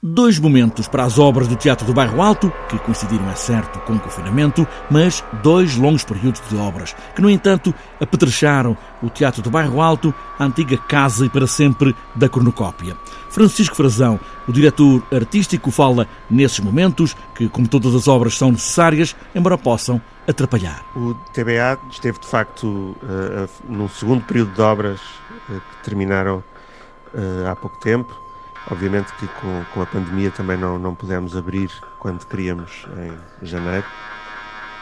Dois momentos para as obras do Teatro do Bairro Alto, que coincidiram, é certo, com o confinamento, mas dois longos períodos de obras, que, no entanto, apetrecharam o Teatro do Bairro Alto, a antiga casa e para sempre da cornucópia. Francisco Frazão, o diretor artístico, fala nesses momentos, que, como todas as obras, são necessárias, embora possam atrapalhar. O TBA esteve, de facto, uh, num segundo período de obras uh, que terminaram uh, há pouco tempo Obviamente que com, com a pandemia também não, não pudemos abrir quando queríamos em janeiro.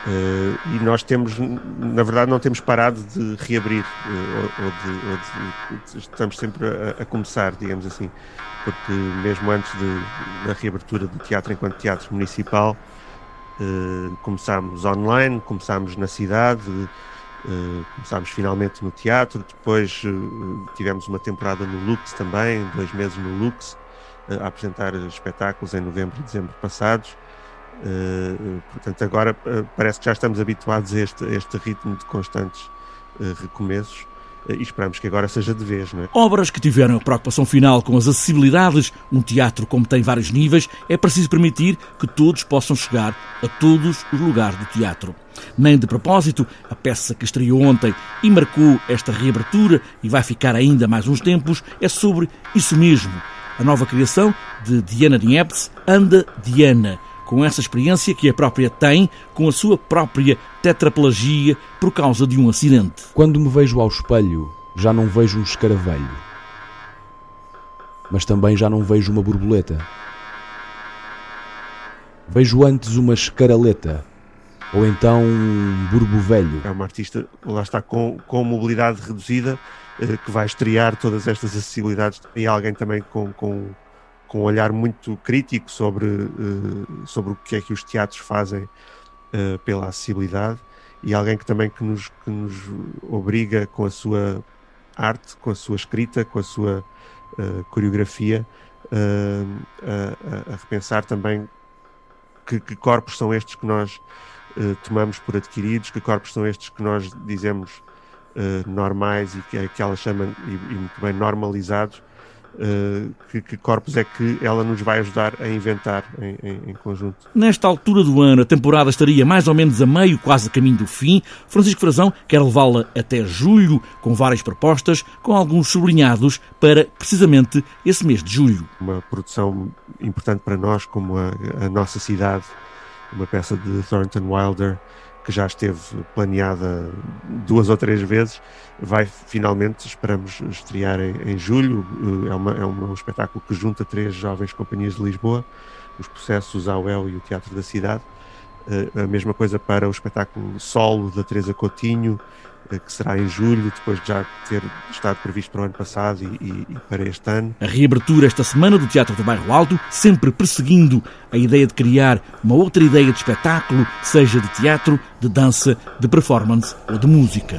Uh, e nós temos, na verdade, não temos parado de reabrir, uh, ou, de, ou de, estamos sempre a, a, começar, digamos assim, porque mesmo antes de, da reabertura do teatro enquanto teatro municipal, uh, começámos online, começámos na cidade, Uh, começámos finalmente no teatro, depois uh, tivemos uma temporada no Lux também, dois meses no Lux, uh, a apresentar espetáculos em novembro e dezembro passados. portanto, agora parece que já estamos habituados a este, a este ritmo de constantes recomeços e esperamos que agora seja de vez. Não é? Obras que tiveram a preocupação final com as acessibilidades, um teatro como tem vários níveis, é preciso permitir que todos possam chegar a todos os lugares do teatro. Nem de propósito, a peça que estreou ontem e marcou esta reabertura e vai ficar ainda mais uns tempos é sobre isso mesmo. A nova criação de Diana Niepce, Anda Diana, com essa experiência que a própria tem com a sua própria tetraplegia por causa de um acidente. Quando me vejo ao espelho, já não vejo um escaravelho, mas também já não vejo uma borboleta. Vejo antes uma escaraleta, ou então um burbo velho. É uma artista, lá está, com, com mobilidade reduzida, eh, que vai estrear todas estas acessibilidades, e alguém também com, com com um olhar muito crítico sobre, uh, sobre o que é que os teatros fazem uh, pela acessibilidade e alguém que também que nos, que nos obriga com a sua arte, com a sua escrita, com a sua uh, coreografia a, a, repensar também que, que, corpos são estes que nós tomamos por adquiridos, que corpos são estes que nós dizemos normais e que, que ela chama e, e muito bem normalizados Uh, que, que, corpos é que ela nos vai ajudar a inventar em, em, em, conjunto. Nesta altura do ano, a temporada estaria mais ou menos a meio, quase a caminho do fim. Francisco Frazão quer levá-la até julho, com várias propostas, com alguns sublinhados para precisamente esse mês de julho. Uma produção importante para nós, como a, a nossa cidade, uma peça de Thornton Wilder que já esteve planeada duas ou três vezes, vai finalmente, esperamos estrear em, em julho. Eh, é, uma, é um espetáculo que junta três jovens companhias de Lisboa, os Processos, a UEL e o Teatro da Cidade. Uh, a mesma coisa para o espetáculo solo da Teresa Coutinho, que será em julho, depois de já ter estado previsto para o ano passado e, e, e, para este ano. A reabertura esta semana do Teatro do Bairro Alto, sempre perseguindo a ideia de criar uma outra ideia de espetáculo, seja de teatro, de dança, de performance ou de música.